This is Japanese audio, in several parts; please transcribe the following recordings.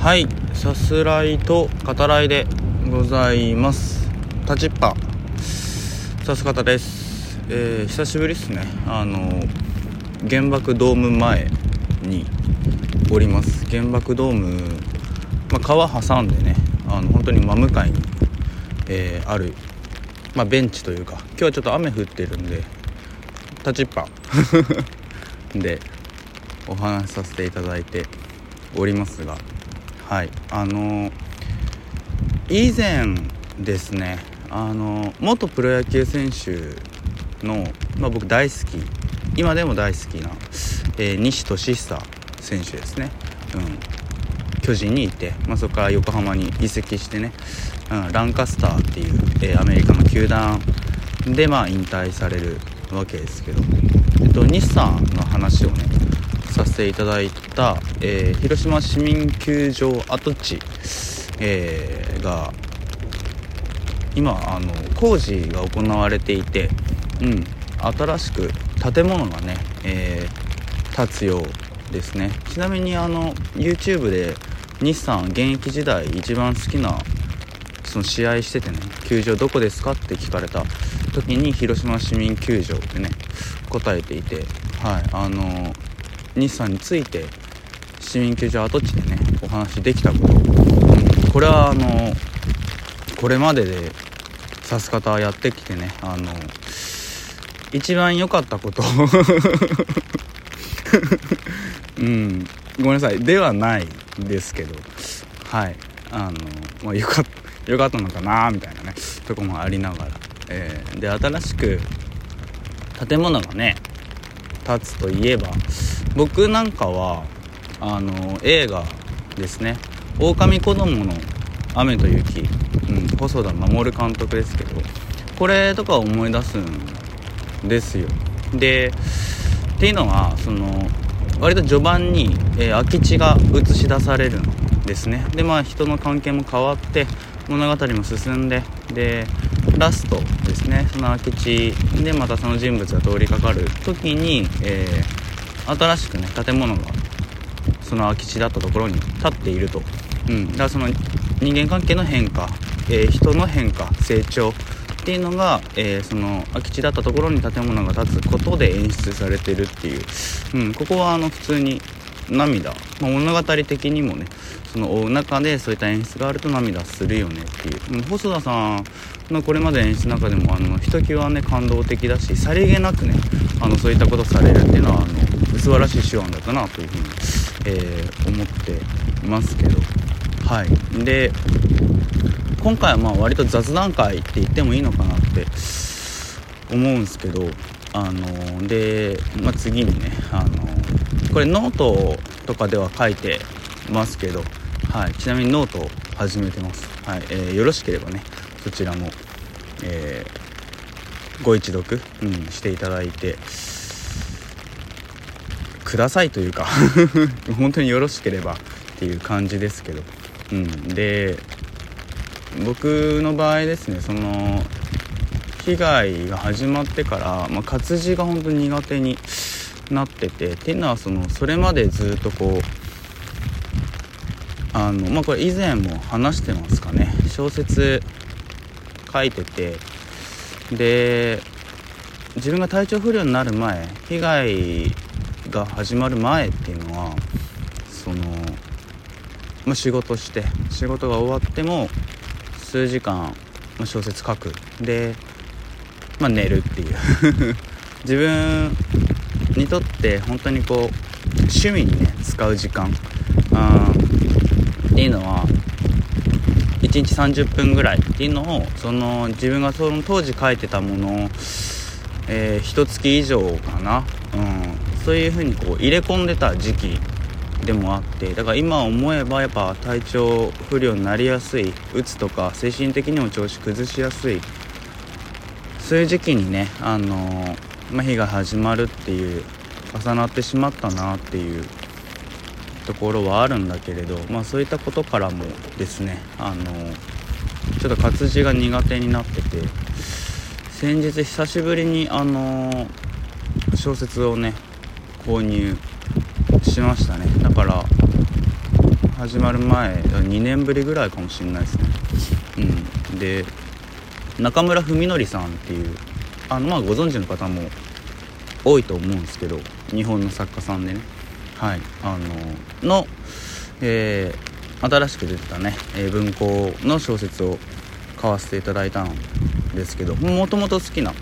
はいさすらいと語らいでございます。立ちっぱ。さす方です。えー、久しぶりっすね。あの原爆ドーム前におります。原爆ドーム、まあ、川挟んでねあの本当に真向かいに、えー、ある、まあ、ベンチというか今日はちょっと雨降ってるんで立ちっぱ。でお話しさせていただいておりますがはい。あの以前ですねあの元プロ野球選手の、まあ、僕大好き今でも大好きな、えー、西俊久選手ですね、うん、巨人にいて、まあ、そこから横浜に移籍してね、うん、ランカスターっていう、えー、アメリカの球団で、まあ、引退されるわけですけど、えっと、日産の話をねさせていただいた、えー、広島市民球場跡地、えー、が今あの工事が行われていて、うん、新しく建物がね、えー、建つようですね。ちなみにあの YouTube で日産現役時代一番好きなその試合しててね球場どこですかって聞かれた時に広島市民球場ってね答えていてはいあの日産について市民球場跡地でねお話できたこと、うん、これはあのこれまでで指す方やってきてねあの一番良かったこと。うん。ごめんなさい。ではないですけど。はい。あのまあよかったよかったのかなみたいなねとこもありながら、えー、で新しく建物がね建つといえば僕なんかはあの映画ですね「狼子供の雨と雪」うん、細田守監督ですけどこれとか思い出すんですよ。でっていうのはその割と序盤に、えー、空き地が映し出されるんですね。でまあ人の関係も変わって物語も進んででラストですね。その空き地でまたその人物が通りかかる時に、えー、新しくね建物がその空き地だったところに立っていると、うん、だからその人間関係の変化、えー、人の変化成長。っていうのが、えー、その空き地だったところに建物が建つことで演出されてるっていう、うん、ここはあの普通に涙、まあ、物語的にもねその追う中でそういった演出があると涙するよねっていう、細田さんのこれまで演出の中でもあのひときわね感動的だしさりげなくねあのそういったことされるっていうのはあの素晴らしい手腕だったなというふうに、えー、思っていますけど。はい。で今回はまあ割と雑談回って言ってもいいのかなって思うんですけどあので、まあ、次にねあのこれノートとかでは書いてますけど、はい、ちなみにノートを始めてます、はい。えー、よろしければねそちらも、えー、ご一読、うん、していただいてくださいというか 本当によろしければっていう感じですけど、うん、で僕の場合ですねその被害が始まってから、まあ、活字が本当に苦手になっててっていうのはそのそれまでずっとこうあのまあこれ以前も話してますかね。小説書いてて。で自分が体調不良になる前被害が始まる前っていうのはその、まあ、仕事して仕事が終わっても数時間、ま、小説書く。で、まあ、寝るっていう。自分にとって本当にこう趣味にね使う時間あっていうのは1日30分ぐらいっていうのをその自分がその当時書いてたものを、えー、1月以上かな、うん、そういう風にこう入れ込んでた時期でもあってだから今思えばやっぱ体調不良になりやすいうつとか精神的にも調子崩しやすいそういう時期にねあのーまあ、日が始まるっていう重なってしまったなっていうところはあるんだけれど、まあ、そういったことからもですねあのちょっと活字が苦手になってて先日久しぶりにあの小説をね購入しましたね。だから始まる前2年ぶりぐらいかもしれないですね。うん。で中村文則さんっていうあのまあご存知の方も多いと思うんですけど日本の作家さんでね。はい。あのの、えー、新しく出てたね、えー、文庫の小説を買わせていただいたんですけどもともと好きな、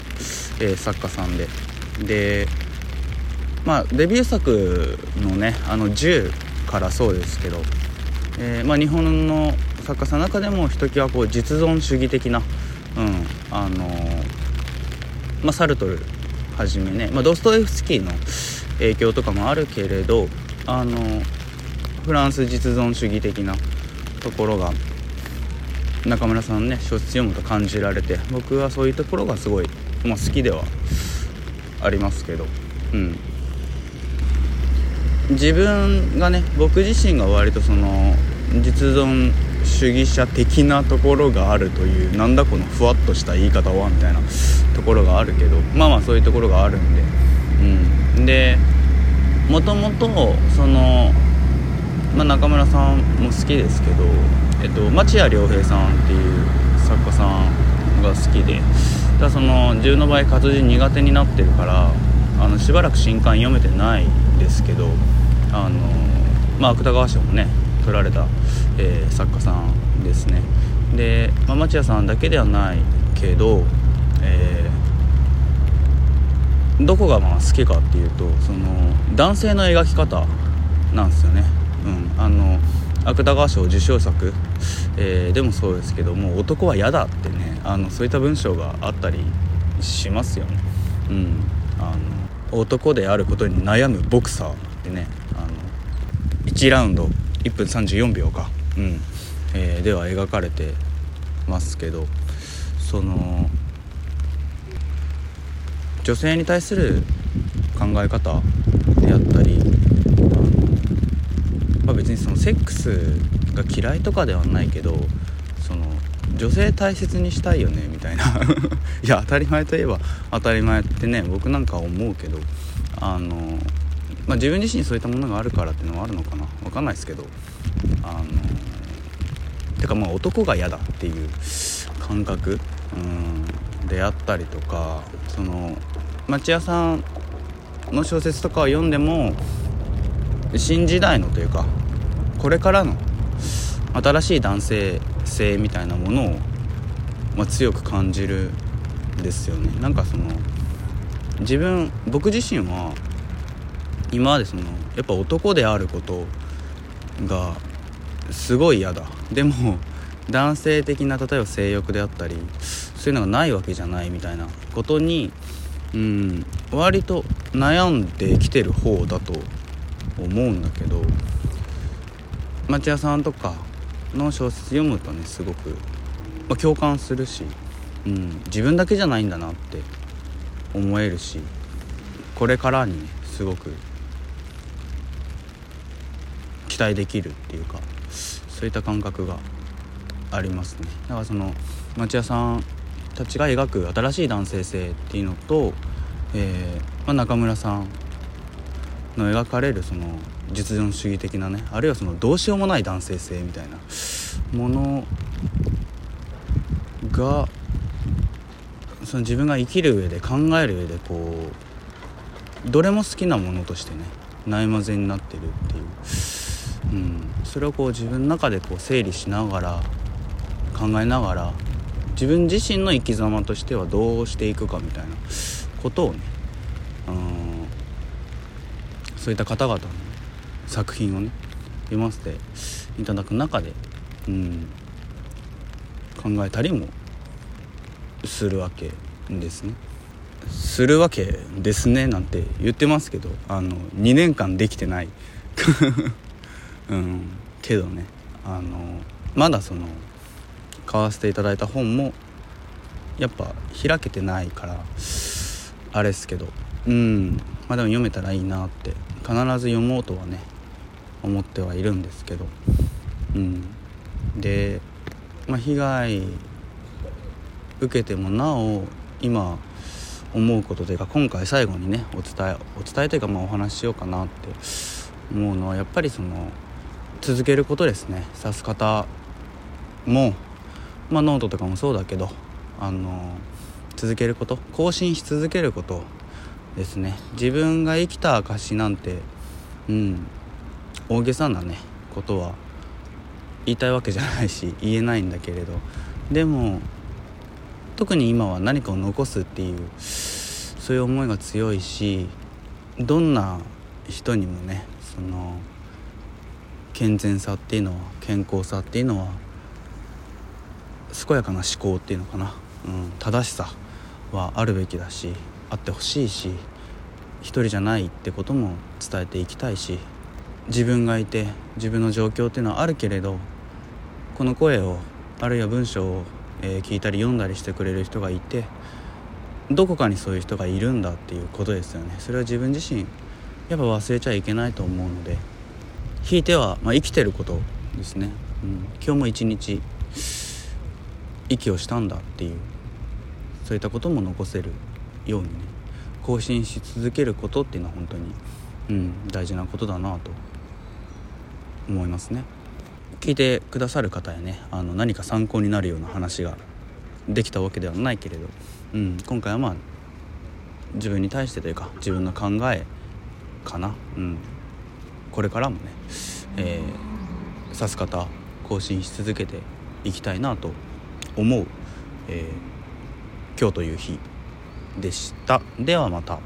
えー、作家さんで。でまあデビュー作のね「あの10」からそうですけど、えー、まあ、日本の作家さんの中でもひときわこう実存主義的な、うんあのまあ、サルトルはじめね、まあ、ドストエフスキーの影響とかもあるけれどあのフランス実存主義的なところが中村さんね小説読むと感じられて僕はそういうところがすごい、まあ、好きではありますけどうん。自分がね僕自身が割とその実存主義者的なところがあるというなんだこのふわっとした言い方はみたいなところがあるけどまあまあそういうところがあるんで。うん。でもともとその、まあ、中村さんも好きですけど、えっと、町屋良平さんっていう作家さんが好きでだその自分の場合活字苦手になってるからあのしばらく新刊読めてないですけどあのまあ芥川賞もね取られた、えー、作家さんですね。で、まあ、町屋さんだけではないけど、えー、どこがまあ好きかっていうとその男性の描き方なんですよね、うん、あの芥川賞受賞作、えー、でもそうですけども男は嫌だってねあのそういった文章があったりしますよね、うん、あの男であることに悩むボクサーってねあの1ラウンド1分34秒か、うん。えー、では描かれてますけどその女性に対する考え方であったりまあ、別にそのセックスが嫌いとかではないけどその女性大切にしたいよねみたいな。いや当たり前といえば当たり前ってね僕なんか思うけどあのまあ、自分自身にそういったものがあるからっていうのはあるのかな。分かんないですけどあのてかまあ男が嫌だっていう感覚。うん。であったりとかその町屋さんの小説とかを読んでも新時代のというかこれからの新しい男性性みたいなものを、まあ、強く感じるんですよね。なんかその自分僕自身は今までそのやっぱ男であることがすごい嫌だ。でも男性的な例えば性欲であったりそういうのがないわけじゃないみたいなことにうん割と悩んできてる方だと思うんだけど町屋さんとかの小説読むとねすごく、まあ、共感するし、うん、自分だけじゃないんだなって思えるしこれからにねすごく期待できるっていうかそういった感覚がありますね。だからその町屋さんたちが描く新しい男性性っていうのと、えーまあ、中村さんの描かれるその実存主義的なねあるいはそのどうしようもない男性性みたいなものがその自分が生きる上で考える上でこうどれも好きなものとしてねないまぜになってるっていう。うん、それをこう自分の中でこう整理しながら考えながら自分自身の生き様としてはどうしていくかみたいなことをね、うん、そういった方々の作品をね読ませていただく中で、うん、考えたりもするわけですね。するわけですねなんて言ってますけどあの2年間できてない うんけどねあのまだその買わせていただいた本もやっぱ開けてないからあれですけど。うん。まあでも読めたらいいなって必ず読もうとはね思ってはいるんですけど。うん。で、まあ、被害受けてもなお今思うことというか今回最後にねお伝えお伝えというかまあお話ししようかなって思うのはやっぱりその続けることですね。指す方も、まあ、ノートとかもそうだけどあの続けること更新し続けることですね。自分が生きた証なんてうん大げさなねことは言いたいわけじゃないし言えないんだけれど。でも特に今は何かを残すっていうそういう思いが強いしどんな人にもねその健全さっていうのは健康さっていうのは健やかな思考っていうのかな、うん、正しさはあるべきだしあってほしいし一人じゃないってことも伝えていきたいし自分がいて自分の状況っていうのはあるけれどこの声をあるいは文章を、えー、聞いたり読んだりしてくれる人がいてどこかにそういう人がいるんだっていうことですよね。それは自分自身やっぱ忘れちゃいけないと思うのでひいては、まあ、生きてることですね、うん、今日も一日息をしたんだっていうそういったことも残せるようにね更新し続けることっていうのは本当に、うん、大事なことだなと思いますね。聞いてくださる方やねあの何か参考になるような話ができたわけではないけれど、うん、今回はまあ自分に対してというか自分の考えかな、うん、これからもね、えー、指す方更新し続けていきたいなと思う、えー、今日という日でしたではまた。